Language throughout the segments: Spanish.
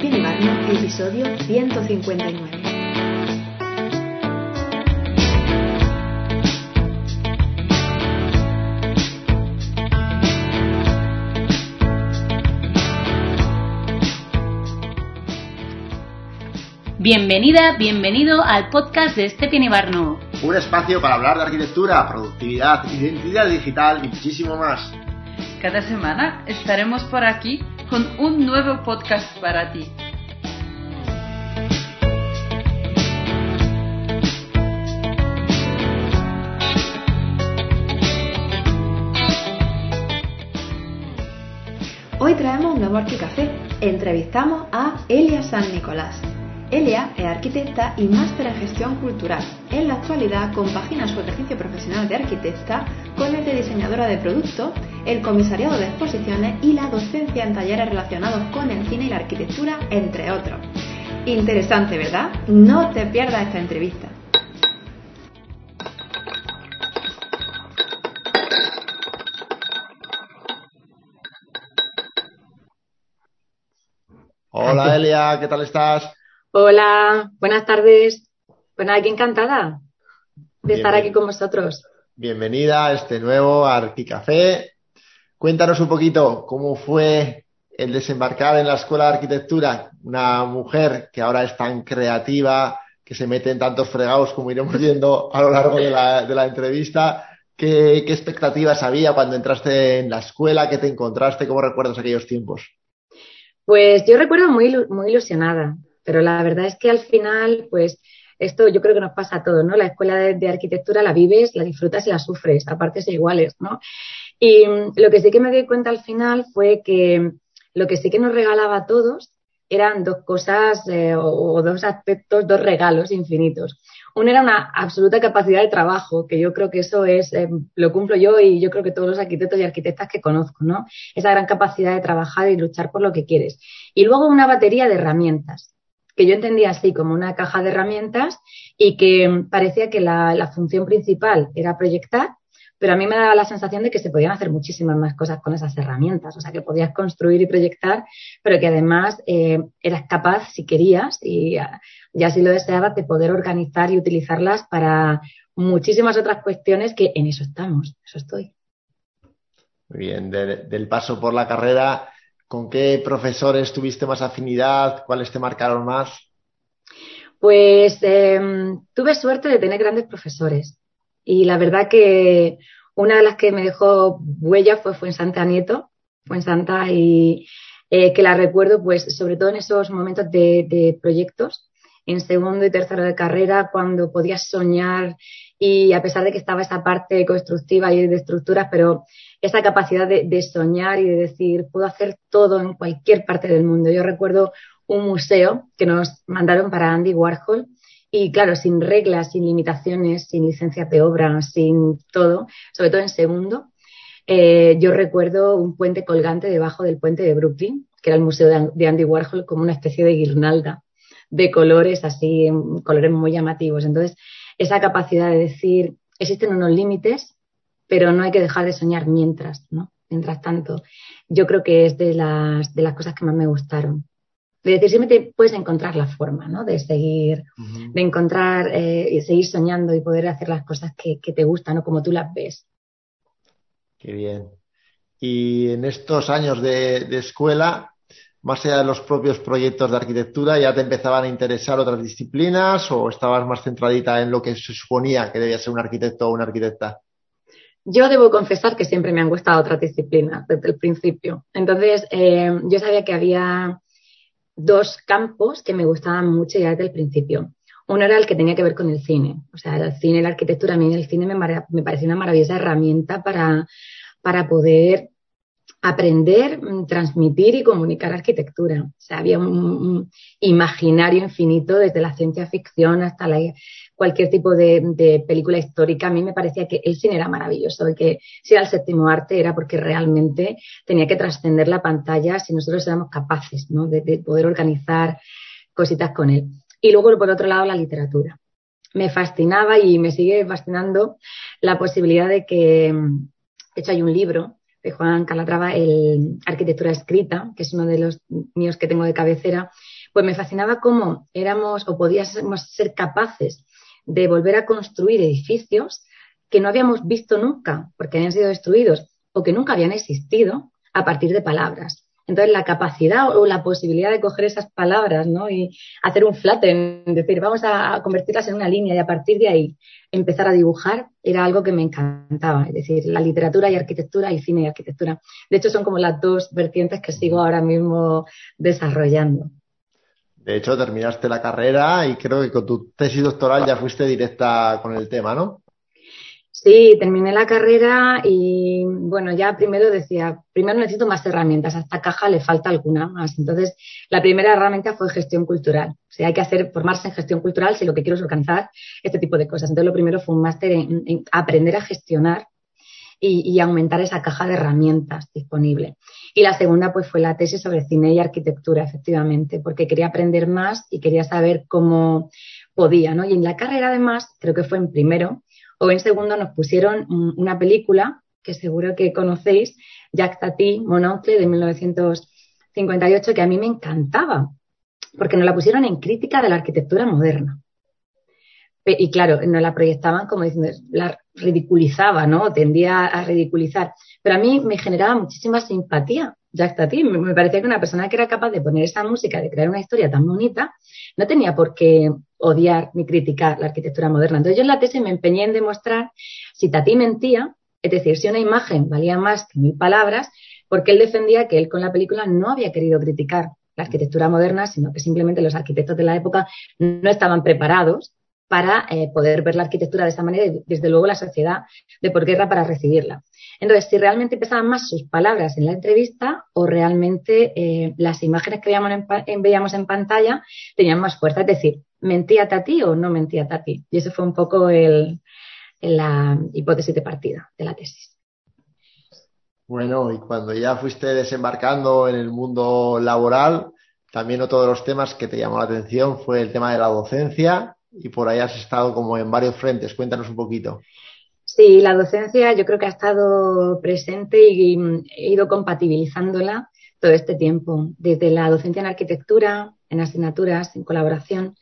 Pepe Barno, episodio 159. Bienvenida, bienvenido al podcast de Stephen Ibarno. Un espacio para hablar de arquitectura, productividad, identidad digital y muchísimo más. Cada semana estaremos por aquí con un nuevo podcast para ti. Hoy traemos un nuevo Arquicafé. Entrevistamos a Elia San Nicolás. Elia es arquitecta y máster en gestión cultural. En la actualidad compagina su ejercicio profesional de arquitecta con el de diseñadora de producto, el comisariado de exposiciones y la docencia en talleres relacionados con el cine y la arquitectura, entre otros. Interesante, ¿verdad? No te pierdas esta entrevista. Hola Elia, ¿qué tal estás? Hola, buenas tardes. Bueno, aquí encantada de estar aquí con vosotros. Bienvenida a este nuevo Arquicafé. Cuéntanos un poquito cómo fue el desembarcar en la Escuela de Arquitectura. Una mujer que ahora es tan creativa, que se mete en tantos fregados como iremos viendo a lo largo de la, entrevista. ¿Qué, ¿Qué expectativas había cuando entraste en la escuela? ¿Qué te encontraste? ¿Cómo recuerdas aquellos tiempos? Pues yo recuerdo muy, muy ilusionada. Pero la verdad es que al final, pues esto yo creo que nos pasa a todos, ¿no? La escuela de, arquitectura la vives, la disfrutas y la sufres, a partes iguales, ¿no? Y lo que sí que me di cuenta al final fue que lo que sí que nos regalaba a todos eran dos cosas eh, o, dos aspectos, dos regalos infinitos. Uno era una absoluta capacidad de trabajo, que yo creo que eso es, eh, lo cumplo yo y yo creo que todos los arquitectos y arquitectas que conozco, ¿no? Esa gran capacidad de trabajar y luchar por lo que quieres. Y luego una batería de herramientas que yo entendía así como una caja de herramientas y que parecía que la, función principal era proyectar, pero a mí me daba la sensación de que se podían hacer muchísimas más cosas con esas herramientas, o sea, que podías construir y proyectar, pero que además eh, eras capaz, si querías, y ya si lo deseabas, de poder organizar y utilizarlas para muchísimas otras cuestiones que en eso estamos, eso estoy. Muy bien, del paso por la carrera ¿Con qué profesores tuviste más afinidad? ¿Cuáles te marcaron más? Pues em, tuve suerte de tener grandes profesores. Y la verdad que una de las que me dejó huella fue, fue en Santa Nieto, fue en Santa y eh, que la recuerdo pues sobre todo en esos momentos de, de proyectos, en segundo y tercero de carrera, cuando podías soñar y a pesar de que estaba esa parte constructiva y de estructuras, pero esa capacidad de, soñar y de decir, puedo hacer todo en cualquier parte del mundo. Yo recuerdo un museo que nos mandaron para Andy Warhol y claro, sin reglas, sin limitaciones, sin licencias de obra, sin todo, sobre todo en segundo. Eh, yo recuerdo un puente colgante debajo del puente de Brooklyn, que era el museo de Andy Warhol, como una especie de guirnalda de colores así, colores muy llamativos. Entonces, esa capacidad de decir, existen unos límites, pero no hay que dejar de soñar mientras, ¿no? Mientras tanto, yo creo que es de las, de las cosas que más me gustaron. De decir, siempre puedes encontrar la forma, ¿no? De seguir, de encontrar, eh, y seguir soñando y poder hacer las cosas que, te gustan, o Como tú las ves. Qué bien. Y en estos años de, de escuela, más allá de los propios proyectos de arquitectura, ya te empezaban a interesar otras disciplinas o estabas más centradita en lo que se suponía que debía ser un arquitecto o una arquitecta? Yo debo confesar que siempre me han gustado otras disciplinas desde el principio. Entonces, eh, yo sabía que había dos campos que me gustaban mucho ya desde el principio. Uno era el que tenía que ver con el cine. O sea, el cine la arquitectura, a mí el cine me, me una maravillosa herramienta para, para poder aprender, mm, transmitir y comunicar arquitectura. O sea, había un, imaginario infinito desde la ciencia ficción hasta la, cualquier tipo de, película histórica. A mí me parecía que el cine era maravilloso y que si era el séptimo arte era porque realmente tenía que trascender la pantalla si nosotros éramos capaces ¿no? de, de poder organizar cositas con él. Y luego, por otro lado, la literatura. Me fascinaba y me sigue fascinando la posibilidad de que, de hecho, hay un libro Juan Calatrava, el Arquitectura Escrita, que es uno de los míos que tengo de cabecera, pues me fascinaba cómo éramos o podíamos ser capaces de volver a construir edificios que no habíamos visto nunca porque habían sido destruidos o que nunca habían existido a partir de palabras. Entonces, la capacidad o la posibilidad de coger esas palabras ¿no? y hacer un flatten, decir, vamos a convertirlas en una línea y a partir de ahí empezar a dibujar, era algo que me encantaba. Es decir, la literatura y arquitectura y cine y arquitectura. De hecho, son como las dos vertientes que sigo ahora mismo desarrollando. De hecho, terminaste la carrera y creo que con tu tesis doctoral ya fuiste directa con el tema, ¿no? Sí, terminé la carrera y bueno, ya primero decía, primero necesito más herramientas, a esta caja le falta alguna más. Entonces, la primera herramienta fue gestión cultural. O sea, hay que hacer, formarse en gestión cultural si lo que quiero es organizar este tipo de cosas. Entonces, lo primero fue un máster en, aprender a gestionar y, y, aumentar esa caja de herramientas disponible. Y la segunda, pues, fue la tesis sobre cine y arquitectura, efectivamente, porque quería aprender más y quería saber cómo podía, ¿no? Y en la carrera, además, creo que fue en primero, o en segundo nos pusieron una película que seguro que conocéis, Jack Tati, Monocle, de 1958, que a mí me encantaba, porque nos la pusieron en crítica de la arquitectura moderna. Y claro, nos la proyectaban como diciendo, la ridiculizaba, ¿no? Tendía a ridiculizar. Pero a mí me generaba muchísima simpatía Jack Tati. Me parecía que una persona que era capaz de poner esa música, de crear una historia tan bonita, no tenía por qué odiar ni criticar la arquitectura moderna. Entonces yo en la tesis me empeñé en demostrar si Tati mentía, es decir, si una imagen valía más que mil palabras, porque él defendía que él con la película no había querido criticar la arquitectura moderna, sino que simplemente los arquitectos de la época no estaban preparados para eh, poder ver la arquitectura de esa manera y desde luego la sociedad de por guerra para recibirla. Entonces, si realmente pesaban más sus palabras en la entrevista o realmente eh, las imágenes que veíamos en, pantalla tenían más fuerza, es decir, ¿mentía Tati o no mentía Tati? Y eso fue un poco el, la hipótesis de partida de la tesis. Bueno, y cuando ya fuiste desembarcando en el mundo laboral, también otro de los temas que te llamó la atención fue el tema de la docencia y por ahí has estado como en varios frentes. Cuéntanos un poquito. Sí, la docencia yo creo que ha estado presente y he ido compatibilizándola todo este tiempo, desde la docencia en arquitectura, en asignaturas, en colaboración,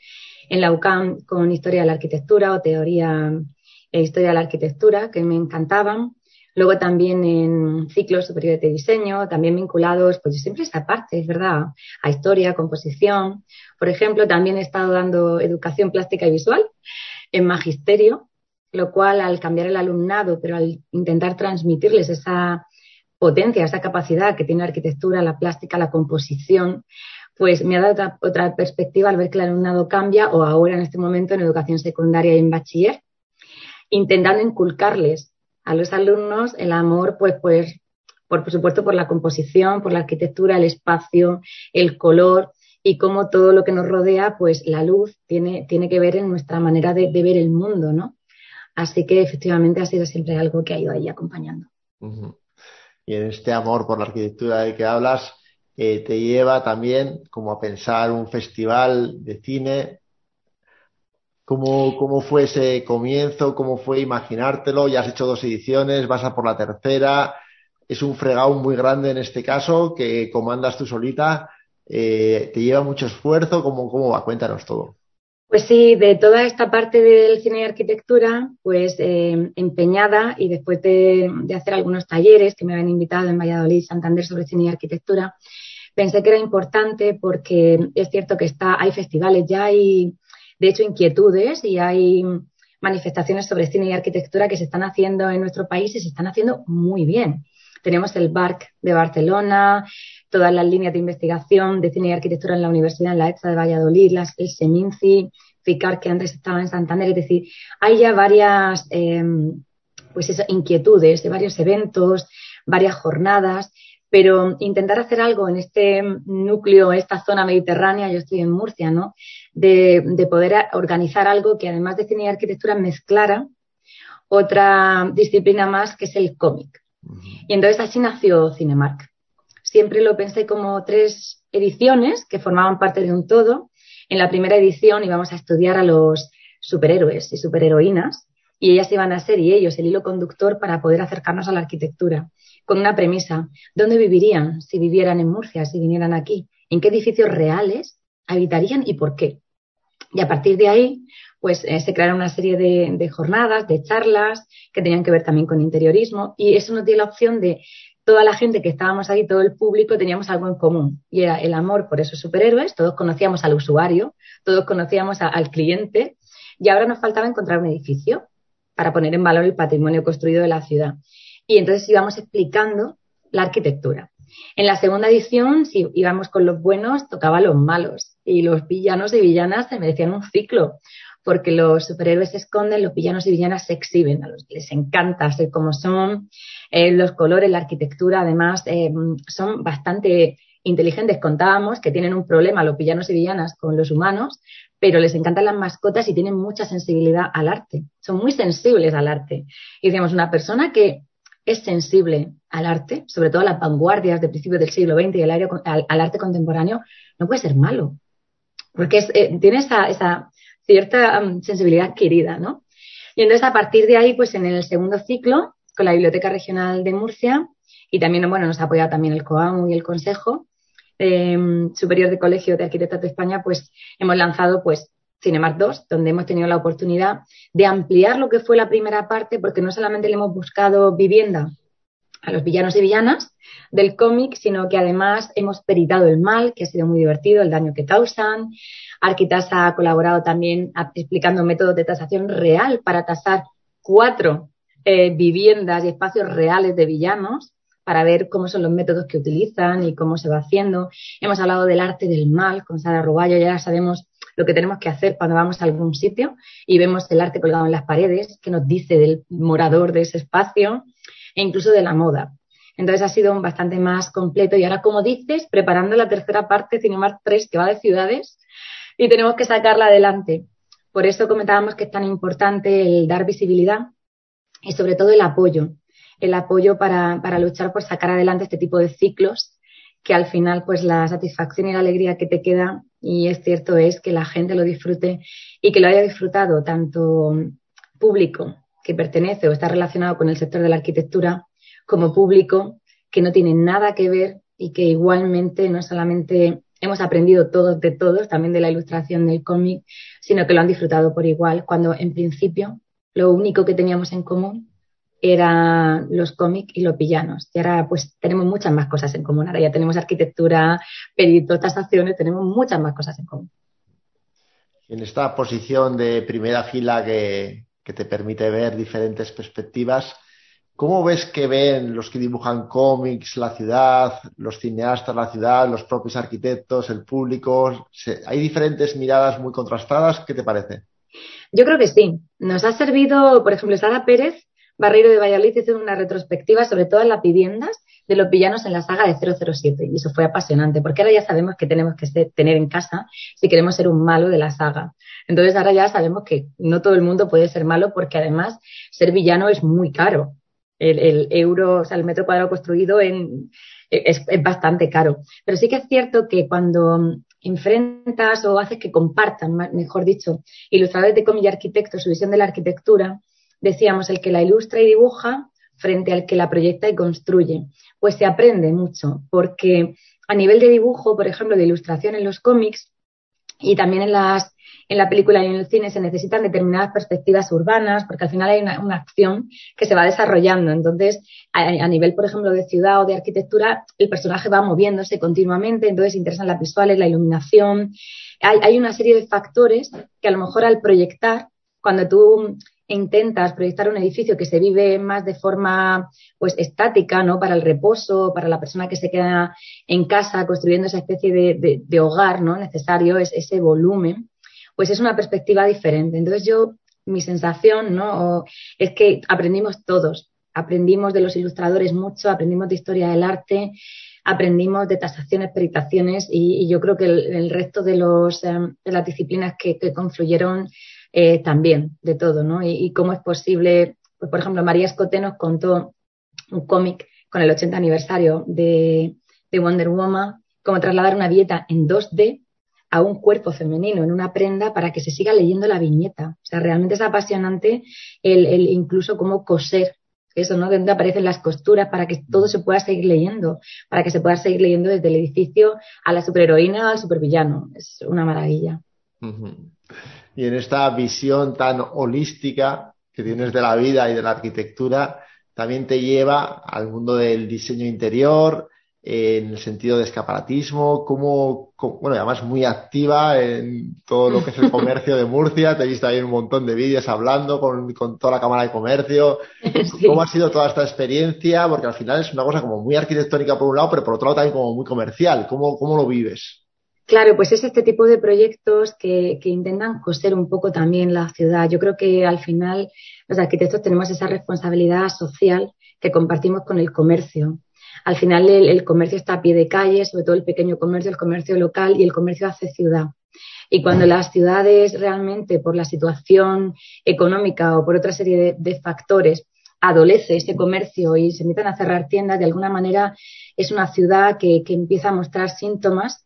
en la UCAM con historia de la arquitectura o teoría e historia de la arquitectura, que me encantaban. Luego también en ciclos superiores de diseño, también vinculados, pues yo siempre esa parte, es verdad, a historia, composición. Por ejemplo, también he estado dando educación plástica y visual en magisterio, lo cual al cambiar el alumnado, pero al intentar transmitirles esa potencia, esa capacidad que tiene la arquitectura, la plástica, la composición, pues me ha dado otra, perspectiva al ver que el alumnado cambia o ahora en este momento en educación secundaria y en bachiller, intentando inculcarles a los alumnos el amor, pues, pues, por, supuesto, por la composición, por la arquitectura, el espacio, el color y cómo todo lo que nos rodea, pues la luz tiene, tiene que ver en nuestra manera de, de ver el mundo, ¿no? Así que efectivamente ha sido siempre algo que ha ido ahí acompañando. Y en este amor por la arquitectura del que hablas, eh, te lleva también como a pensar un festival de cine. ¿Cómo, ¿Cómo fue ese comienzo? ¿Cómo fue imaginártelo? Ya has hecho dos ediciones, vas a por la tercera. Es un fregado muy grande en este caso que comandas tú solita. Eh, ¿Te lleva mucho esfuerzo? ¿Cómo, ¿Cómo va? Cuéntanos todo. Pues sí, de toda esta parte del cine y arquitectura, pues eh, empeñada y después de, hacer algunos talleres que me habían invitado en Valladolid, Santander sobre cine y arquitectura, pensé que era importante porque es cierto que está, hay festivales, ya hay de hecho inquietudes y hay manifestaciones sobre cine y arquitectura que se están haciendo en nuestro país y se están haciendo muy bien. Tenemos el BARC de Barcelona, todas las líneas de investigación de cine y arquitectura en la Universidad, en la ETSA de Valladolid, las, el SEMINCI, FICAR, que antes estaba en Santander. Es decir, hay ya varias em, pues inquietudes de varios eventos, varias jornadas, pero intentar hacer algo en este núcleo, esta zona mediterránea, yo estoy en Murcia, ¿no? De, de poder organizar algo que además de cine y arquitectura mezclara otra disciplina más que es el cómic. Y entonces así nació Cinemark siempre lo pensé como tres ediciones que formaban parte de un todo. En la primera edición íbamos a estudiar a los superhéroes y superheroínas y ellas iban a ser y ellos el hilo conductor para poder acercarnos a la arquitectura. con una premisa. ¿Dónde vivirían si vivieran en Murcia, si vinieran aquí? ¿En qué edificios reales habitarían y por qué? Y a partir de ahí, pues eh, se crearon una serie de, jornadas, de charlas que tenían que ver también con interiorismo y eso nos dio la opción de toda la gente que estábamos ahí, todo el público, teníamos algo en común y era el amor por esos superhéroes, todos conocíamos al usuario, todos conocíamos al cliente y ahora nos faltaba encontrar un edificio para poner en valor el patrimonio construido de la ciudad. Y entonces íbamos explicando la arquitectura. En la segunda edición, si íbamos con los buenos, tocaba los malos. Y los villanos y villanas se merecían un ciclo, porque los superhéroes se esconden, los villanos y villanas se exhiben, les encanta ser como son, eh, los colores, la arquitectura, además, eh, son bastante inteligentes. Contábamos que tienen un problema los villanos y villanas con los humanos, pero les encantan las mascotas y tienen mucha sensibilidad al arte. Son muy sensibles al arte. Y decíamos, una persona que es sensible al arte, sobre todo a las vanguardias de principios del siglo XX y al, arte contemporáneo, no puede ser malo, porque eh, tiene esa, cierta mm, sensibilidad adquirida, ¿no? Y entonces a partir de ahí, pues en el segundo ciclo, con la Biblioteca Regional de Murcia, y también, bueno, nos ha apoyado también el COAMU y el Consejo eh, Superior de Colegio de Arquitectos de España, pues hemos lanzado, pues, Cinemark 2, donde hemos tenido la oportunidad de ampliar lo que fue la primera parte, porque no solamente le hemos buscado vivienda a los villanos y villanas del cómic, sino que además hemos peritado el mal, que ha sido muy divertido, el daño que causan. Arquitas ha colaborado también explicando métodos de tasación real para tasar cuatro eh, viviendas y espacios reales de villanos para ver cómo son los métodos que utilizan y cómo se va haciendo. Hemos hablado del arte del mal con Sara Ruballo, ya sabemos lo que tenemos que hacer cuando vamos a algún sitio y vemos el arte colgado en las paredes, que nos dice del morador de ese espacio e incluso de la moda. Entonces ha sido bastante más completo y ahora, como dices, preparando la tercera parte, Cinemark 3, que va de ciudades y tenemos que sacarla adelante. Por eso comentábamos que es tan importante el dar visibilidad y sobre todo el apoyo, el apoyo para, para luchar por sacar adelante este tipo de ciclos que al final pues la satisfacción y la alegría que te queda y es cierto es que la gente lo disfrute y que lo haya disfrutado tanto público que pertenece o está relacionado con el sector de la arquitectura como público que no tiene nada que ver y que igualmente no solamente hemos aprendido todos de todos, también de la ilustración del cómic, sino que lo han disfrutado por igual, cuando en principio lo único que teníamos en común eran los cómics y los villanos. Y ahora pues tenemos muchas más cosas en común. Ahora ya tenemos arquitectura, peritos, tasaciones, tenemos muchas más cosas en común. En esta posición de primera fila que, que te permite ver diferentes perspectivas, ¿cómo ves que ven los que dibujan cómics la ciudad, los cineastas la ciudad, los propios arquitectos, el público? ¿Hay diferentes miradas muy contrastadas? ¿Qué te parece? Yo creo que sí. Nos ha servido, por ejemplo, Sara Pérez Barreiro de Valladolid hizo una retrospectiva sobre todas las viviendas de los villanos en la saga de 007 y eso fue apasionante porque ahora ya sabemos que tenemos que tener en casa si queremos ser un malo de la saga. Entonces ahora ya sabemos que no todo el mundo puede ser malo porque además ser villano es muy caro. El, euro, o sea, el metro cuadrado construido en, es, es bastante caro. Pero sí que es cierto que cuando enfrentas o haces que compartan, mejor dicho, ilustradores de cómic y arquitectos su visión de la arquitectura, decíamos, el que la ilustra y dibuja frente al que la proyecta y construye. Pues se aprende mucho, porque a nivel de dibujo, por ejemplo, de ilustración en los cómics y también en las en la película y en el cine se necesitan determinadas perspectivas urbanas, porque al final hay una, acción que se va desarrollando. Entonces, a, nivel, por ejemplo, de ciudad o de arquitectura, el personaje va moviéndose continuamente, entonces interesan las visuales, la iluminación. Hay, hay una serie de factores que a lo mejor al proyectar, cuando tú intentas proyectar un edificio que se vive más de forma pues estática, ¿no? Para el reposo, para la persona que se queda en casa construyendo esa especie de, hogar, ¿no? Necesario, es ese volumen, pues es una perspectiva diferente. Entonces yo, mi sensación, ¿no? es que aprendimos todos, aprendimos de los ilustradores mucho, aprendimos de historia del arte, aprendimos de tasaciones, peritaciones y, yo creo que el, resto de, los, em, de las disciplinas que, que confluyeron eh, también de todo, ¿no? Y, cómo es posible, pues, por ejemplo, María Escote nos contó un cómic con el 80 aniversario de, Wonder Woman, cómo trasladar una dieta en 2D a un cuerpo femenino en una prenda para que se siga leyendo la viñeta. O sea, realmente es apasionante el, incluso cómo coser eso, ¿no? De dónde aparecen las costuras para que todo se pueda seguir leyendo, para que se pueda seguir leyendo desde el edificio a la superheroína al supervillano. Es una maravilla. Y en esta visión tan holística que tienes de la vida y de la arquitectura, también te lleva al mundo del diseño interior, en el sentido de escaparatismo, como, bueno, además muy activa en todo lo que es el comercio de Murcia, te he visto ahí un montón de vídeos hablando con, toda la Cámara de Comercio. ¿Cómo ha sido toda esta experiencia? Porque al final es una cosa como muy arquitectónica por un lado, pero por otro lado también como muy comercial. ¿Cómo, cómo lo vives? Claro, pues es este tipo de proyectos que, que, intentan coser un poco también la ciudad. Yo creo que al final los arquitectos tenemos esa responsabilidad social que compartimos con el comercio. Al final el, comercio está a pie de calle, sobre todo el pequeño comercio, el comercio local y el comercio hace ciudad. Y cuando las ciudades realmente, por la situación económica o por otra serie de factores, adolece ese comercio y se empiezan a cerrar tiendas, de alguna manera es una ciudad que, empieza a mostrar síntomas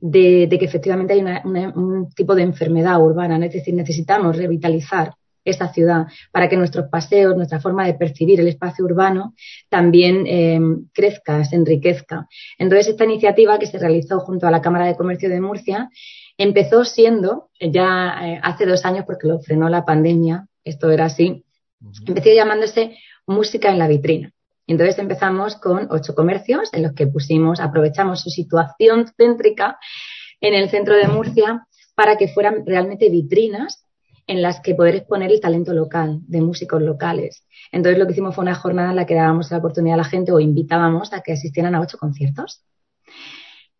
de, que efectivamente hay un tipo de enfermedad urbana. Es decir, necesitamos revitalizar esa ciudad para que nuestros paseos, nuestra forma de percibir el espacio urbano también eh, crezca, se enriquezca. Entonces, esta iniciativa que se realizó junto a la Cámara de Comercio de Murcia empezó siendo, ya eh, hace dos años porque lo frenó la pandemia, esto era así, Empezó llamándose Música en la vitrina. Entonces empezamos con ocho comercios en los que pusimos, aprovechamos su situación céntrica en el centro de Murcia para que fueran realmente vitrinas en las que poder exponer el talento local, de músicos locales. Entonces lo que hicimos fue una jornada en la que dábamos la oportunidad a la gente o invitábamos a que asistieran a ocho conciertos.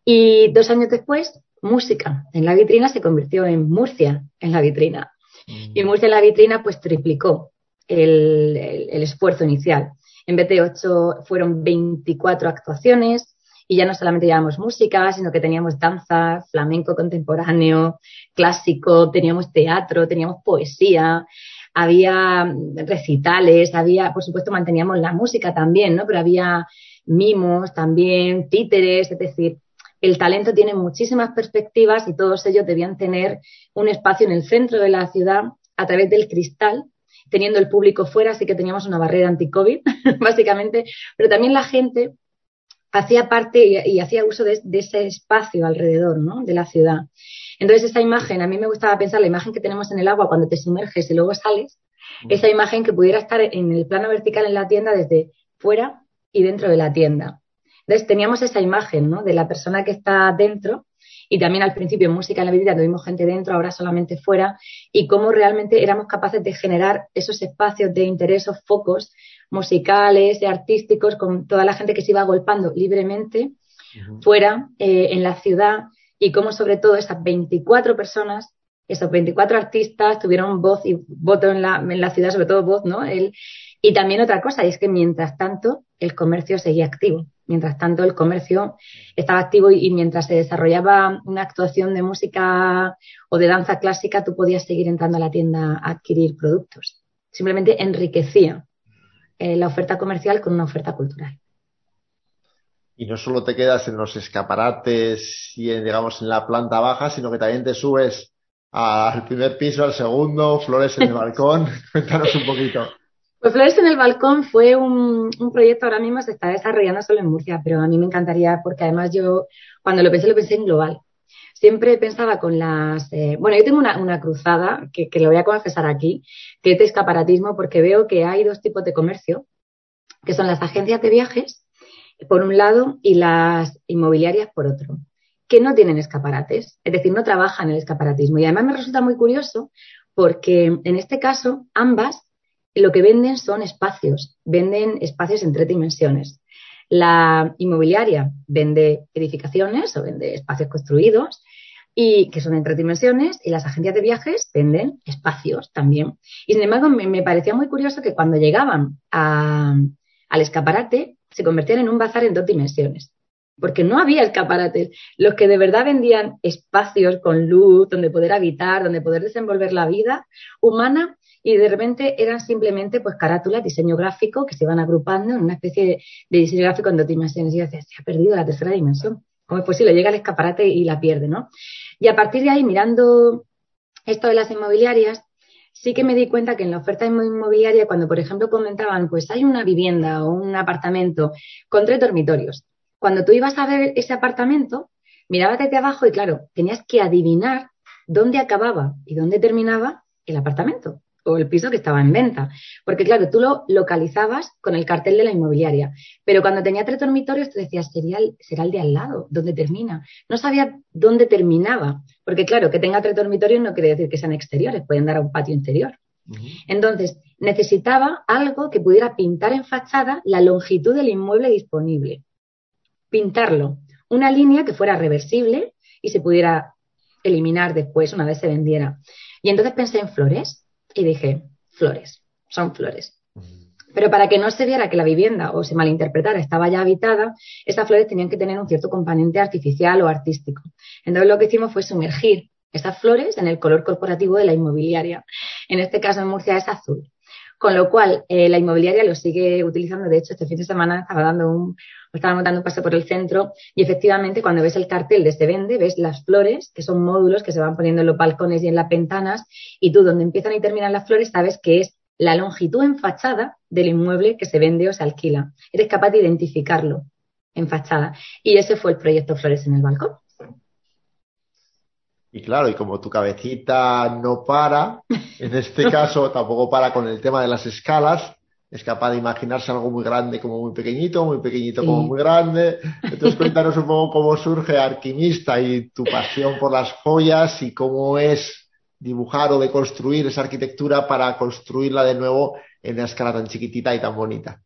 Y dos años después, música en la vitrina se convirtió en Murcia en la vitrina. Y Murcia en la vitrina pues triplicó el, esfuerzo inicial. En vez de ocho, fueron 24 actuaciones y ya no solamente llevábamos música, sino que teníamos danza, flamenco contemporáneo, clásico, teníamos teatro, teníamos poesía, había recitales, había, por supuesto, manteníamos la música también, ¿no? Pero había mimos también, títeres, es decir, el talento tiene muchísimas perspectivas y todos ellos debían tener un espacio en el centro de la ciudad a través del cristal teniendo el público fuera, así que teníamos una barrera anti-COVID, básicamente, pero también la gente hacía parte y, hacía uso de, ese espacio alrededor ¿no? de la ciudad. Entonces, esa imagen, a mí me gustaba pensar la imagen que tenemos en el agua cuando te sumerges y luego sales, esa imagen que pudiera estar en el plano vertical en la tienda desde fuera y dentro de la tienda. Entonces, teníamos esa imagen ¿no? de la persona que está dentro y también al principio en música en la vida tuvimos gente dentro, ahora solamente fuera, y cómo realmente éramos capaces de generar esos espacios de interés, esos focos musicales y artísticos con toda la gente que se iba agolpando libremente fuera eh, en la ciudad y cómo sobre todo esas 24 personas esos 24 artistas tuvieron voz y voto en la, en la ciudad, sobre todo voz, ¿no? El, y también otra cosa, y es que mientras tanto el comercio seguía activo. Mientras tanto el comercio estaba activo y, mientras se desarrollaba una actuación de música o de danza clásica, tú podías seguir entrando a la tienda a adquirir productos. Simplemente enriquecía eh, la oferta comercial con una oferta cultural. Y no solo te quedas en los escaparates y en, digamos en la planta baja, sino que también te subes al primer piso, al segundo, flores en el balcón. Cuéntanos un poquito. Pues Flores en el Balcón fue un, proyecto ahora mismo se está desarrollando solo en Murcia, pero a mí me encantaría porque además yo cuando lo pensé lo pensé en global. Siempre pensaba con las... Eh, bueno, yo tengo una, cruzada que, que, lo voy a confesar aquí, que es de escaparatismo porque veo que hay dos tipos de comercio, que son las agencias de viajes, por un lado, y las inmobiliarias por otro, que no tienen escaparates, es decir, no trabajan en el escaparatismo. Y además me resulta muy curioso porque en este caso ambas lo que venden son espacios, venden espacios en tres dimensiones. La inmobiliaria vende edificaciones o vende espacios construidos y que son en tres dimensiones y las agencias de viajes venden espacios también. Y sin embargo me, parecía muy curioso que cuando llegaban al escaparate se convertían en un bazar en dos dimensiones. Porque no había escaparates. Los que de verdad vendían espacios con luz, donde poder habitar, donde poder desenvolver la vida humana, y de repente eran simplemente pues carátulas, diseño gráfico que se iban agrupando en una especie de, diseño gráfico en dos dimensiones. Y yo decía, se ha perdido la tercera dimensión. ¿Cómo es posible? Llega al escaparate y la pierde, ¿no? Y a partir de ahí, mirando esto de las inmobiliarias, sí que me di cuenta que en la oferta inmobiliaria, cuando por ejemplo comentaban, pues hay una vivienda o un apartamento con tres dormitorios, cuando tú ibas a ver ese apartamento, mirabas desde abajo y claro, tenías que adivinar dónde acababa y dónde terminaba el apartamento o el piso que estaba en venta. Porque claro, tú lo localizabas con el cartel de la inmobiliaria, pero cuando tenía tres dormitorios te decías, sería será el de al lado, ¿dónde termina? No sabía dónde terminaba, porque claro, que tenga tres dormitorios no quiere decir que sean exteriores, pueden dar a un patio interior. Entonces, necesitaba algo que pudiera pintar en fachada la longitud del inmueble disponible. Pintarlo. Una línea que fuera reversible y se pudiera eliminar después una vez se vendiera. Y entonces pensé en flores y dije, flores, son flores. Pero para que no se viera que la vivienda o se malinterpretara estaba ya habitada, esas flores tenían que tener un cierto componente artificial o artístico. Entonces lo que hicimos fue sumergir esas flores en el color corporativo de la inmobiliaria. En este caso en Murcia es azul. Con lo cual, eh, la inmobiliaria lo sigue utilizando. De hecho, este fin de semana estaba dando un, estábamos dando un paseo por el centro y efectivamente cuando ves el cartel de se vende, ves las flores, que son módulos que se van poniendo en los balcones y en las ventanas, y tú donde empiezan y terminan las flores sabes que es la longitud en fachada del inmueble que se vende o se alquila. Eres capaz de identificarlo en fachada. Y ese fue el proyecto Flores en el Balcón. Y claro, y como tu cabecita no para, en este caso tampoco para con el tema de las escalas, es capaz de imaginarse algo muy grande como muy pequeñito, muy pequeñito como muy grande. Entonces cuéntanos un poco cómo surge Arquimista y tu pasión por las joyas y cómo es dibujar o deconstruir esa arquitectura para construirla de nuevo en una escala tan chiquitita y tan bonita.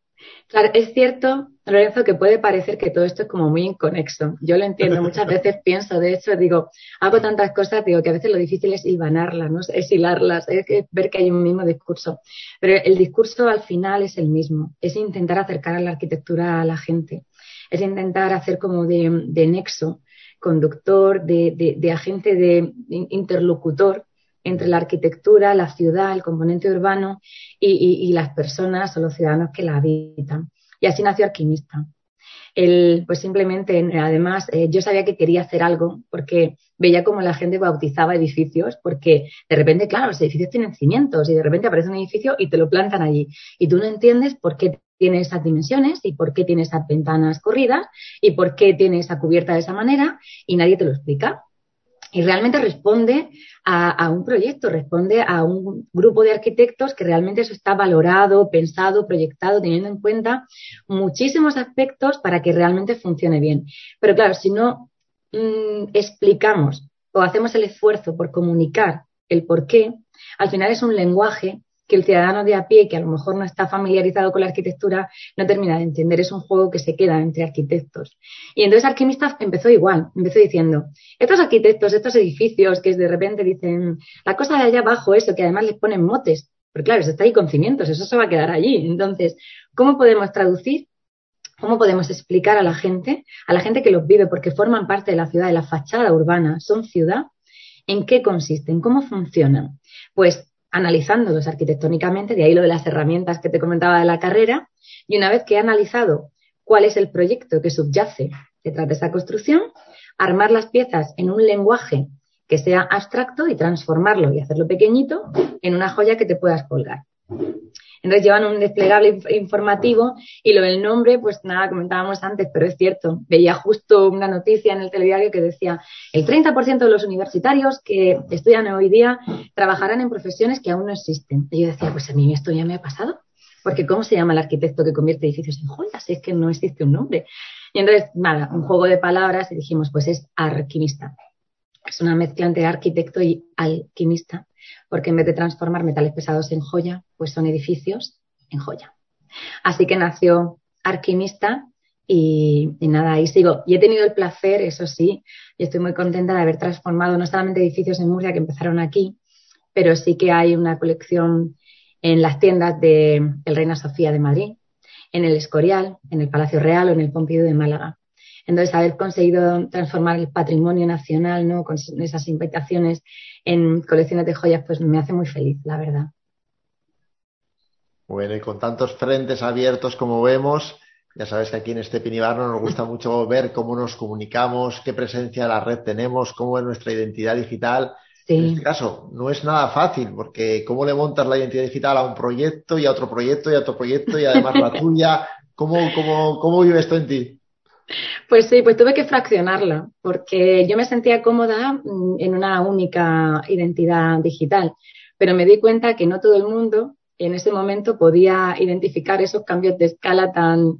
Claro, es cierto, Lorenzo, que puede parecer que todo esto es como muy inconexo. Yo lo entiendo, muchas veces pienso, de hecho, digo, hago tantas cosas, digo que a veces lo difícil es hilvanarlas, ¿no? es hilarlas, es ver que hay un mismo discurso. Pero el discurso al final es el mismo, es intentar acercar a la arquitectura a la gente, es intentar hacer como de, nexo conductor, de, de agente de interlocutor entre la arquitectura, la ciudad, el componente urbano y, las personas o los ciudadanos que la habitan. Y así nació Alquimista. El, pues simplemente, además, eh, yo sabía que quería hacer algo porque veía como la gente bautizaba edificios, porque de repente, claro, los edificios tienen cimientos y de repente aparece un edificio y te lo plantan allí. Y tú no entiendes por qué tiene esas dimensiones y por qué tiene esas ventanas corridas y por qué tiene esa cubierta de esa manera y nadie te lo explica y realmente responde a, un proyecto, responde a un grupo de arquitectos que realmente eso está valorado, pensado, proyectado, teniendo en cuenta muchísimos aspectos para que realmente funcione bien. Pero claro, si no mm, explicamos o hacemos el esfuerzo por comunicar el por qué, al final es un lenguaje que el ciudadano de a pie, que a lo mejor no está familiarizado con la arquitectura, no termina de entender. Es un juego que se queda entre arquitectos. Y entonces Arquimista empezó igual, empezó diciendo, estos arquitectos, estos edificios que de repente dicen, la cosa de allá abajo, eso, que además les ponen motes, pero claro, eso está ahí con cimientos, eso se va a quedar allí. Entonces, ¿cómo podemos traducir? ¿Cómo podemos explicar a la gente, a la gente que los vive, porque forman parte de la ciudad, de la fachada urbana, son ciudad, en qué consisten, cómo funcionan? Pues analizándolos arquitectónicamente, de ahí lo de las herramientas que te comentaba de la carrera, y una vez que he analizado cuál es el proyecto que subyace detrás de esa construcción, armar las piezas en un lenguaje que sea abstracto y transformarlo y hacerlo pequeñito en una joya que te puedas colgar. Entonces llevan un desplegable informativo y lo del nombre, pues nada, comentábamos antes, pero es cierto. Veía justo una noticia en el telediario que decía el 30% de los universitarios que estudian hoy día trabajarán en profesiones que aún no existen. Y yo decía, pues a mí esto ya me ha pasado. Porque ¿cómo se llama el arquitecto que convierte edificios en joyas? Es que no existe un nombre. Y entonces, nada, un juego de palabras y dijimos, pues es alquimista. Es una mezcla entre arquitecto y alquimista porque en vez de transformar metales pesados en joya, pues son edificios en joya. Así que nació Arquimista y, nada, ahí sigo. Y he tenido el placer, eso sí, y estoy muy contenta de haber transformado no solamente edificios en Murcia que empezaron aquí, pero sí que hay una colección en las tiendas de el Reina Sofía de Madrid, en el Escorial, en el Palacio Real o en el Pompidou de Málaga. Entonces, haber conseguido transformar el patrimonio nacional, ¿no? Con esas invitaciones en colecciones de joyas, pues me hace muy feliz, la verdad. Bueno, y con tantos frentes abiertos como vemos, ya sabes que aquí en este Pinibarno nos gusta mucho ver cómo nos comunicamos, qué presencia de la red tenemos, cómo es nuestra identidad digital. En este caso, no es nada fácil, porque ¿cómo le montas la identidad digital a un proyecto y a otro proyecto y a otro proyecto y además la tuya? ¿Cómo, cómo, cómo vive esto en ti? Pues sí, pues tuve que fraccionarla, porque yo me sentía cómoda mm, en una única identidad digital, pero me di cuenta que no todo el mundo en ese momento podía identificar esos cambios de escala tan,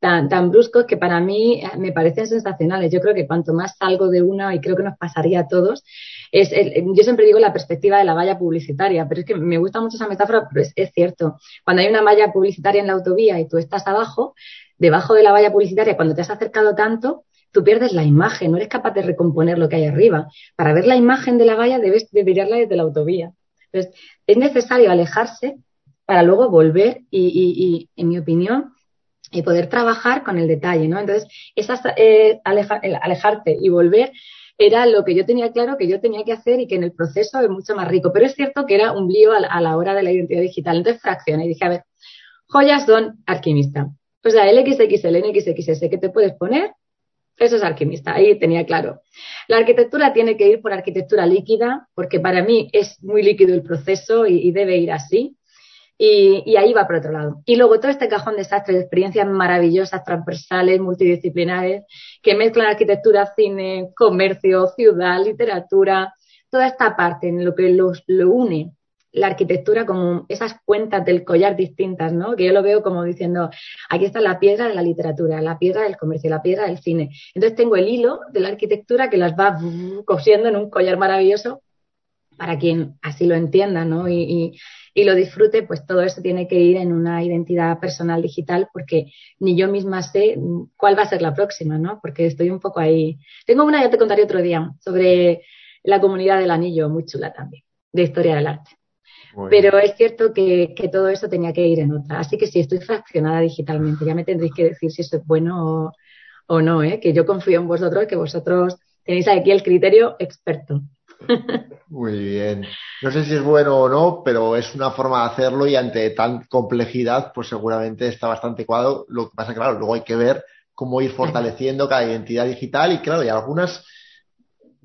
tan, tan bruscos que para mí eh, me parecen sensacionales. Yo creo que cuanto más salgo de una, y creo que nos pasaría a todos, es yo siempre digo la perspectiva de la valla publicitaria, pero es que me gusta mucho esa metáfora, pero es, es, cierto. Cuando hay una valla publicitaria en la autovía y tú estás abajo, debajo de la valla publicitaria, cuando te has acercado tanto, tú pierdes la imagen, no eres capaz de recomponer lo que hay arriba. Para ver la imagen de la valla debes de mirarla desde la autovía. Entonces, es necesario alejarse para luego volver y, en mi opinión, y poder trabajar con el detalle, ¿no? Entonces, esas, eh, alejarte y volver era lo que yo tenía claro que yo tenía que hacer y que en el proceso es mucho más rico. Pero es cierto que era un lío a la, hora de la identidad digital. Entonces fraccioné y dije, a ver, joyas son alquimista. O sea, el XXL, NXXS que te puedes poner, eso es alquimista. Ahí tenía claro. La arquitectura tiene que ir por arquitectura líquida, porque para mí es muy líquido el proceso y debe ir así. Y, ahí va por otro lado. Y luego todo este cajón de desastre de experiencias maravillosas, transversales, multidisciplinares, que mezclan arquitectura, cine, comercio, ciudad, literatura, toda esta parte en lo que los, lo une la arquitectura como esas cuentas del collar distintas, ¿no? Que yo lo veo como diciendo, aquí está la piedra de la literatura, la piedra del comercio, la piedra del cine. Entonces tengo el hilo de la arquitectura que las va cosiendo en un collar maravilloso para quien así lo entienda, ¿no? Y, y lo disfrute, pues todo eso tiene que ir en una identidad personal digital porque ni yo misma sé cuál va a ser la próxima, ¿no? Porque estoy un poco ahí. Tengo una, ya te contaré otro día, sobre la comunidad del anillo, muy chula también, de historia del arte. Pero es cierto que, todo eso tenía que ir en otra. Así que sí, estoy fraccionada digitalmente. Ya me tendréis que decir si eso es bueno o, o no, ¿eh? que yo confío en vosotros, que vosotros tenéis aquí el criterio experto. Muy bien. No sé si es bueno o no, pero es una forma de hacerlo y ante tan complejidad, pues seguramente está bastante cuadrado. Lo que pasa, claro, luego hay que ver cómo ir fortaleciendo cada identidad digital y claro, hay algunas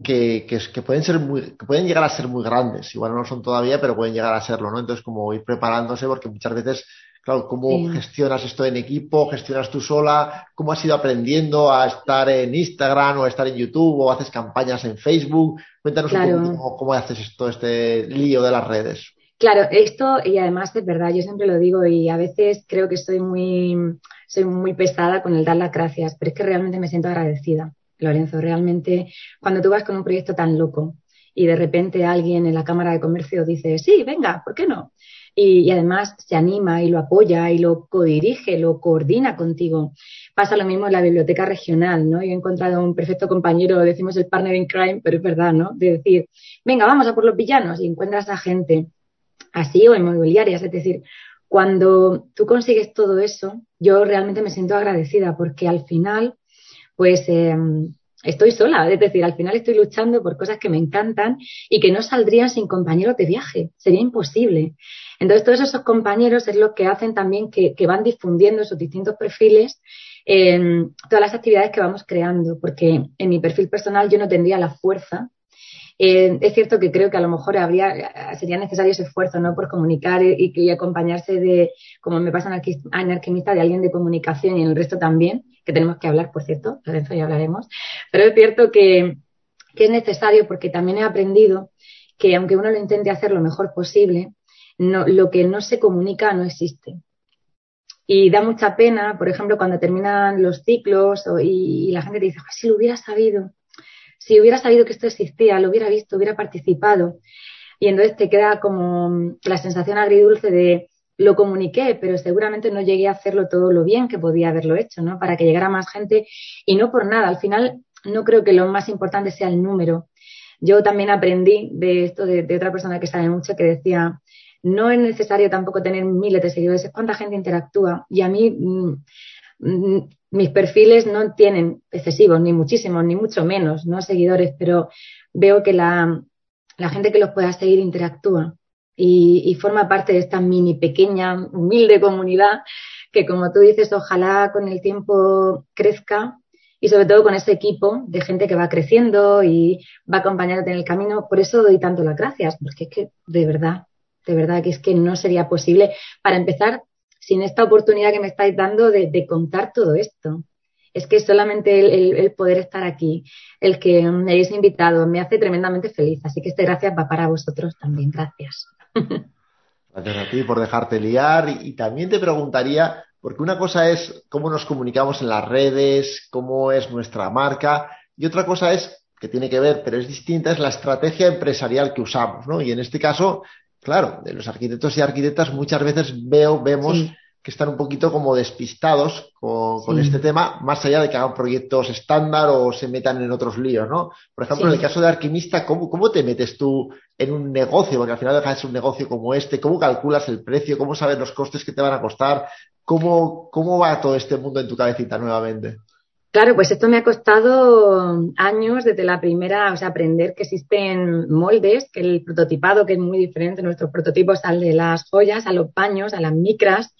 que, que, pueden ser muy, que pueden llegar a ser muy grandes. Igual no son todavía, pero pueden llegar a serlo, ¿no? Entonces, como ir preparándose, porque muchas veces Claro, ¿cómo gestionas esto en equipo? ¿Gestionas tú sola? ¿Cómo has ido aprendiendo a estar en Instagram o a estar en YouTube o haces campañas en Facebook? Cuéntanos un poco cómo, haces todo este lío de las redes. Claro, esto, y además es verdad, yo siempre lo digo y a veces creo que soy muy, soy muy pesada con el dar las gracias, pero es que realmente me siento agradecida, Lorenzo. Realmente, cuando tú vas con un proyecto tan loco y de repente alguien en la Cámara de Comercio dice, sí, venga, ¿por qué no? y, además se anima y lo apoya y lo codirige, lo coordina contigo. Pasa lo mismo en la biblioteca regional, ¿no? Yo he encontrado un perfecto compañero, decimos el partner in crime, pero es verdad, ¿no? De decir, venga, vamos a por los villanos y encuentras a gente así o en mobiliarias, es decir, cuando tú consigues todo eso, yo realmente me siento agradecida porque al final, pues em, estoy sola, es decir, al final estoy luchando por cosas que me encantan y que no saldrían sin compañeros de viaje, sería imposible. Entonces, todos esos compañeros es lo que hacen también que, van difundiendo sus distintos perfiles en todas las actividades que vamos creando, porque en mi perfil personal yo no tendría la fuerza. Eh, es cierto que creo que a lo mejor habría, sería necesario ese esfuerzo, ¿no? Por comunicar y, y acompañarse de, como me pasa en Alquimista, de alguien de comunicación y en el resto también, que tenemos que hablar, por cierto, eso ya hablaremos. Pero es cierto que, que es necesario porque también he aprendido que aunque uno lo intente hacer lo mejor posible, lo que no se comunica no existe. Y da mucha pena, por ejemplo, cuando terminan los ciclos y, la gente te dice, si lo hubiera sabido, si hubiera sabido que esto existía, lo hubiera visto, hubiera participado. Y entonces te queda como la sensación agridulce de lo comuniqué, pero seguramente no llegué a hacerlo todo lo bien que podía haberlo hecho, ¿no? Para que llegara más gente y no por nada. Al final, no creo que lo más importante sea el número. Yo también aprendí de esto de otra persona que sabe mucho que decía, no es necesario tampoco tener miles de seguidores, es cuánta gente interactúa. Y a mí mm, mis perfiles no tienen excesivos, ni muchísimos, ni mucho menos, no seguidores, pero veo que la, gente que los pueda seguir interactúa y, y, forma parte de esta mini pequeña, humilde comunidad que como tú dices, ojalá con el tiempo crezca y sobre todo con ese equipo de gente que va creciendo y va acompañándote en el camino. Por eso doy tanto las gracias, porque es que de verdad, de verdad que es que no sería posible, para empezar, sin esta oportunidad que me estáis dando de, contar todo esto. Es que solamente el, poder estar aquí, el que me hayáis invitado, me hace tremendamente feliz. Así que este gracias va para vosotros también. Gracias. Gracias a ti por dejarte liar. Y, también te preguntaría, porque una cosa es cómo nos comunicamos en las redes, cómo es nuestra marca, y otra cosa es, que tiene que ver, pero es distinta, es la estrategia empresarial que usamos, ¿no? Y en este caso, claro, de los arquitectos y arquitectas muchas veces veo, vemos que están un poquito como despistados con, este tema, más allá de que hagan proyectos estándar o se metan en otros líos, ¿no? Por ejemplo, en el caso de Arquimista, ¿cómo, ¿cómo te metes tú en un negocio? Porque al final dejas un negocio como este, ¿cómo calculas el precio? ¿Cómo sabes los costes que te van a costar? ¿Cómo, cómo va todo este mundo en tu cabecita nuevamente? Claro, pues esto me ha costado años desde la primera, o sea, aprender que existen moldes, que el prototipado, que es muy diferente, nuestros prototipos al de las joyas, a los paños, a las micras,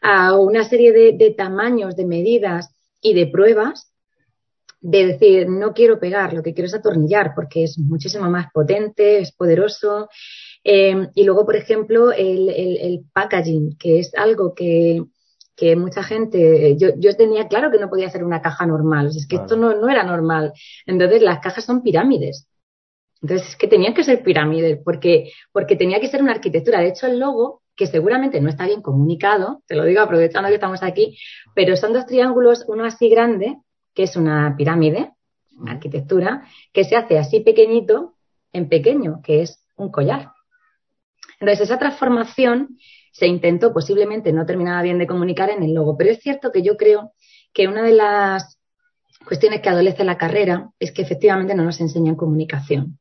a una serie de, tamaños, de medidas y de pruebas de decir, no quiero pegar, lo que quiero es atornillar porque es muchísimo más potente, es poderoso. Eh, y luego, por ejemplo, el, packaging, que es algo que, mucha gente, yo, yo, tenía claro que no podía hacer una caja normal, es que esto no, no, era normal. Entonces, las cajas son pirámides. Entonces, es que tenían que ser pirámides porque, porque tenía que ser una arquitectura. De hecho, el logo que seguramente no está bien comunicado, te lo digo aprovechando que estamos aquí, pero son dos triángulos, uno así grande, que es una pirámide, una arquitectura, que se hace así pequeñito en pequeño, que es un collar. Entonces, esa transformación se intentó, posiblemente no terminaba bien de comunicar en el logo, pero es cierto que yo creo que una de las cuestiones que adolece la carrera es que efectivamente no nos enseñan comunicación.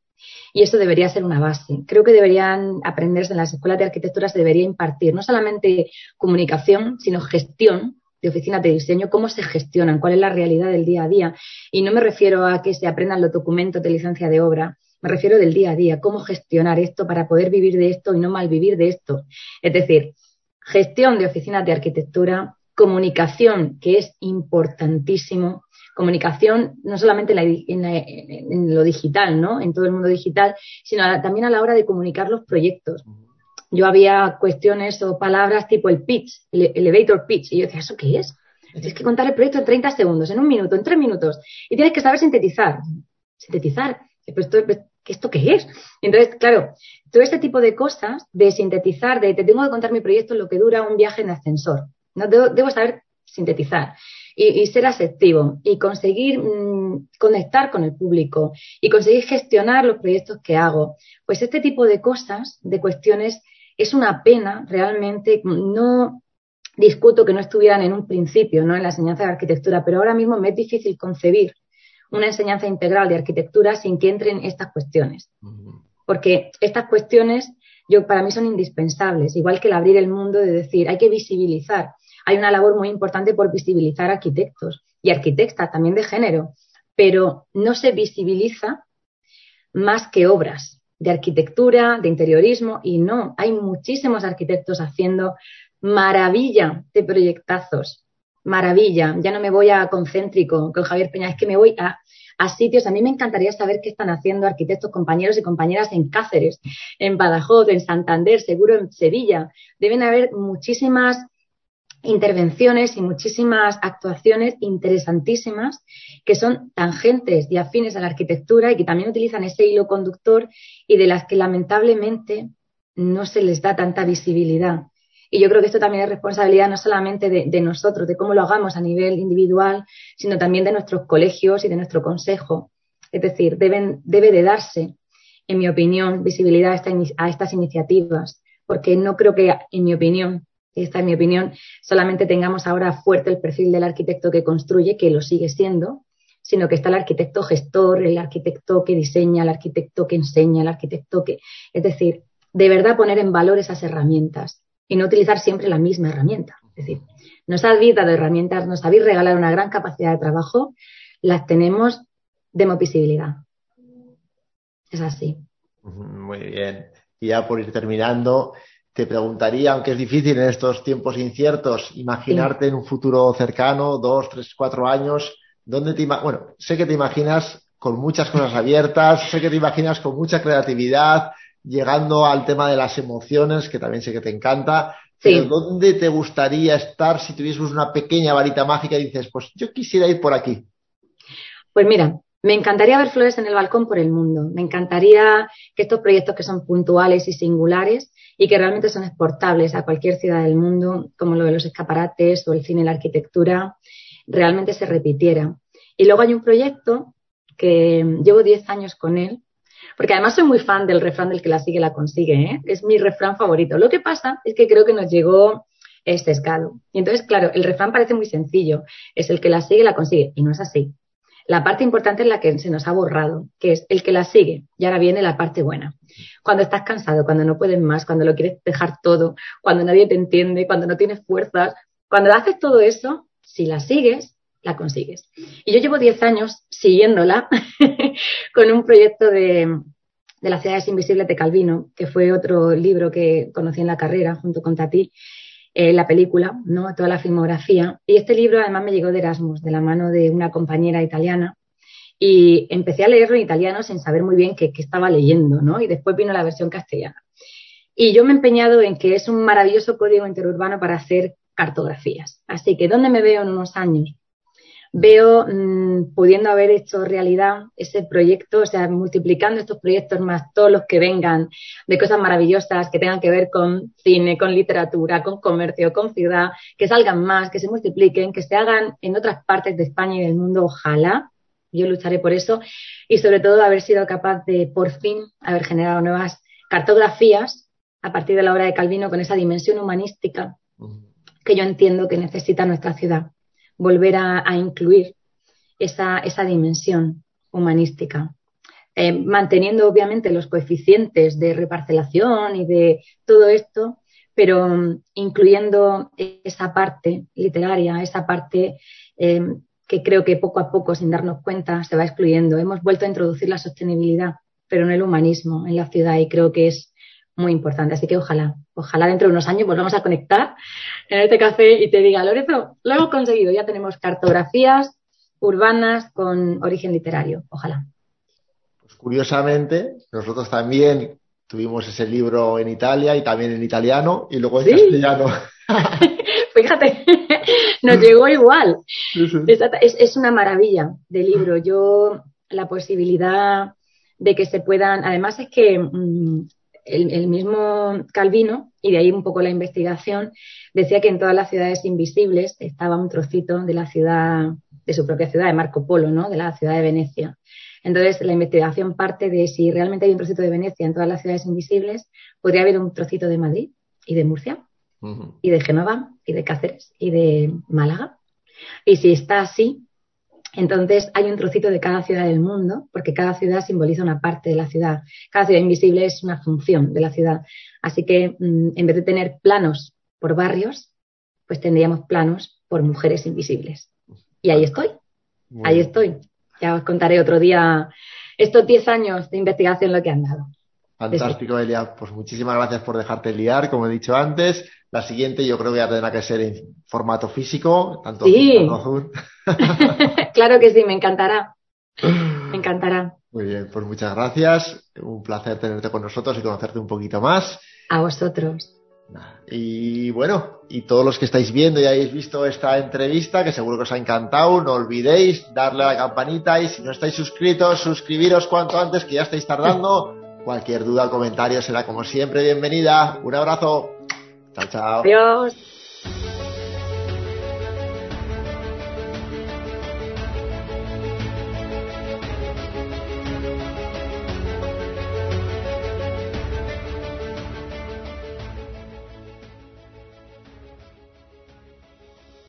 Y eso debería ser una base. Creo que deberían aprenderse en las escuelas de arquitectura, se debería impartir no solamente comunicación, sino gestión de oficinas de diseño, cómo se gestionan, cuál es la realidad del día a día. Y no me refiero a que se aprendan los documentos de licencia de obra, me refiero del día a día, cómo gestionar esto para poder vivir de esto y no malvivir de esto. Es decir, gestión de oficinas de arquitectura, comunicación, que es importantísimo, comunicación no solamente en, lo digital, ¿no? En todo el mundo digital, sino también a la hora de comunicar los proyectos. Yo había cuestiones o palabras tipo el pitch, el elevator pitch, y yo decía, ¿eso qué es? Tienes que contar el proyecto en 30 segundos, en un minuto, en tres minutos, y tienes que saber sintetizar. Sintetizar. ¿Esto, ¿Esto qué es? Entonces, claro, todo este tipo de cosas, de sintetizar, de te tengo que contar mi proyecto lo que dura un viaje en ascensor. ¿no? debo saber sintetizar y, ser asertivo y conseguir mm, conectar con el público y conseguir gestionar los proyectos que hago. Pues este tipo de cosas, de cuestiones, es una pena realmente. No discuto que no estuvieran en un principio, ¿no? En la enseñanza de arquitectura, pero ahora mismo me es difícil concebir una enseñanza integral de arquitectura sin que entren estas cuestiones. Porque estas cuestiones yo para mí son indispensables, igual que el abrir el mundo de decir, hay que visibilizar hay una labor muy importante por visibilizar arquitectos y arquitectas también de género, pero no se visibiliza más que obras de arquitectura, de interiorismo, y no, hay muchísimos arquitectos haciendo maravilla de proyectazos, maravilla. Ya no me voy a concéntrico con Javier Peña, es que me voy a, sitios. A mí me encantaría saber qué están haciendo arquitectos, compañeros y compañeras en Cáceres, en Badajoz, en Santander, seguro en Sevilla. Deben haber muchísimas intervenciones y muchísimas actuaciones interesantísimas que son tangentes y afines a la arquitectura y que también utilizan ese hilo conductor y de las que lamentablemente no se les da tanta visibilidad. Y yo creo que esto también es responsabilidad no solamente de, nosotros, de cómo lo hagamos a nivel individual, sino también de nuestros colegios y de nuestro consejo. Es decir, deben, debe de darse, en mi opinión, visibilidad a estas iniciativas, porque no creo que, en mi opinión, esta es mi opinión, solamente tengamos ahora fuerte el perfil del arquitecto que construye, que lo sigue siendo, sino que está el arquitecto gestor, el arquitecto que diseña, el arquitecto que enseña, el arquitecto que... Es decir, de verdad poner en valor esas herramientas y no utilizar siempre la misma herramienta. Es decir, nos habéis dado herramientas, nos habéis regalado una gran capacidad de trabajo, las tenemos, demos visibilidad. Es así. Muy bien. Y ya por ir terminando, te preguntaría, aunque es difícil en estos tiempos inciertos, imaginarte en un futuro cercano, dos, tres, cuatro años, ¿dónde te bueno, sé que te imaginas con muchas cosas abiertas, sé que te imaginas con mucha creatividad, llegando al tema de las emociones, que también sé que te encanta. Pero ¿dónde te gustaría estar si tuvieses una pequeña varita mágica y dices, pues yo quisiera ir por aquí? Pues mira, me encantaría ver flores en el balcón por el mundo. Me encantaría que estos proyectos que son puntuales y singulares y que realmente son exportables a cualquier ciudad del mundo, como lo de los escaparates o el cine y la arquitectura, realmente se repitiera. Y luego hay un proyecto que llevo 10 años con él, porque además soy muy fan del refrán del que la sigue la consigue, ¿eh? es mi refrán favorito. Lo que pasa es que creo que nos llegó este escalo. Y entonces, claro, el refrán parece muy sencillo, es el que la sigue la consigue, y no es así. La parte importante es la que se nos ha borrado, que es el que la sigue. Y ahora viene la parte buena. Cuando estás cansado, cuando no puedes más, cuando lo quieres dejar todo, cuando nadie te entiende, cuando no tienes fuerzas, cuando haces todo eso, si la sigues, la consigues. Y yo llevo 10 años siguiéndola con un proyecto de, de las ciudades invisibles de Calvino, que fue otro libro que conocí en la carrera junto con Tati, eh, la película, ¿no? toda la filmografía. Y este libro además me llegó de Erasmus, de la mano de una compañera italiana. Y empecé a leerlo en italiano sin saber muy bien qué, estaba leyendo, ¿no? Y después vino la versión castellana. Y yo me he empeñado en que es un maravilloso código interurbano para hacer cartografías. Así que, ¿dónde me veo en unos años? Veo mm, pudiendo haber hecho realidad ese proyecto, o sea, multiplicando estos proyectos más todos los que vengan de cosas maravillosas que tengan que ver con cine, con literatura, con comercio, con ciudad, que salgan más, que se multipliquen, que se hagan en otras partes de España y del mundo, ojalá. Yo lucharé por eso y sobre todo haber sido capaz de por fin haber generado nuevas cartografías a partir de la obra de Calvino con esa dimensión humanística que yo entiendo que necesita nuestra ciudad volver a, incluir esa, esa, dimensión humanística. Eh, manteniendo obviamente los coeficientes de reparcelación y de todo esto, pero mm, incluyendo esa parte literaria, esa parte eh, que creo que poco a poco, sin darnos cuenta, se va excluyendo. Hemos vuelto a introducir la sostenibilidad, pero no el humanismo en la ciudad y creo que es muy importante. Así que ojalá, ojalá dentro de unos años volvamos a conectar en este café y te diga, Lorenzo, lo hemos conseguido, ya tenemos cartografías urbanas con origen literario. Ojalá. Pues curiosamente, nosotros también tuvimos ese libro en Italia y también en italiano y luego en castellano. Fíjate, nos llegó igual. Es, es, una maravilla de libro. Yo, la posibilidad de que se puedan, además es que mm, el, mismo Calvino, y de ahí un poco la investigación, decía que en todas las ciudades invisibles estaba un trocito de la ciudad, de su propia ciudad, de Marco Polo, ¿no? De la ciudad de Venecia. Entonces, la investigación parte de si realmente hay un trocito de Venecia en todas las ciudades invisibles, podría haber un trocito de Madrid y de Murcia, y de Génova, y de Cáceres, y de Málaga. Y si está así, entonces hay un trocito de cada ciudad del mundo, porque cada ciudad simboliza una parte de la ciudad. Cada ciudad invisible es una función de la ciudad. Así que mm, en vez de tener planos por barrios, pues tendríamos planos por mujeres invisibles. Y ahí estoy, ahí estoy. Ya os contaré otro día estos 10 años de investigación lo que han dado. Fantástico, Elia. Pues muchísimas gracias por dejarte liar, como he dicho antes. La siguiente yo creo que ya tendrá que ser en formato físico, tanto sí. claro que sí, me encantará. Me encantará. Muy bien, pues muchas gracias. Un placer tenerte con nosotros y conocerte un poquito más. A vosotros. Y bueno, y todos los que estáis viendo y hayáis visto esta entrevista, que seguro que os ha encantado, no olvidéis darle a la campanita y si no estáis suscritos, suscribiros cuanto antes, que ya estáis tardando. Cualquier duda o comentario será como siempre bienvenida. Un abrazo. Chao, chao. Adiós.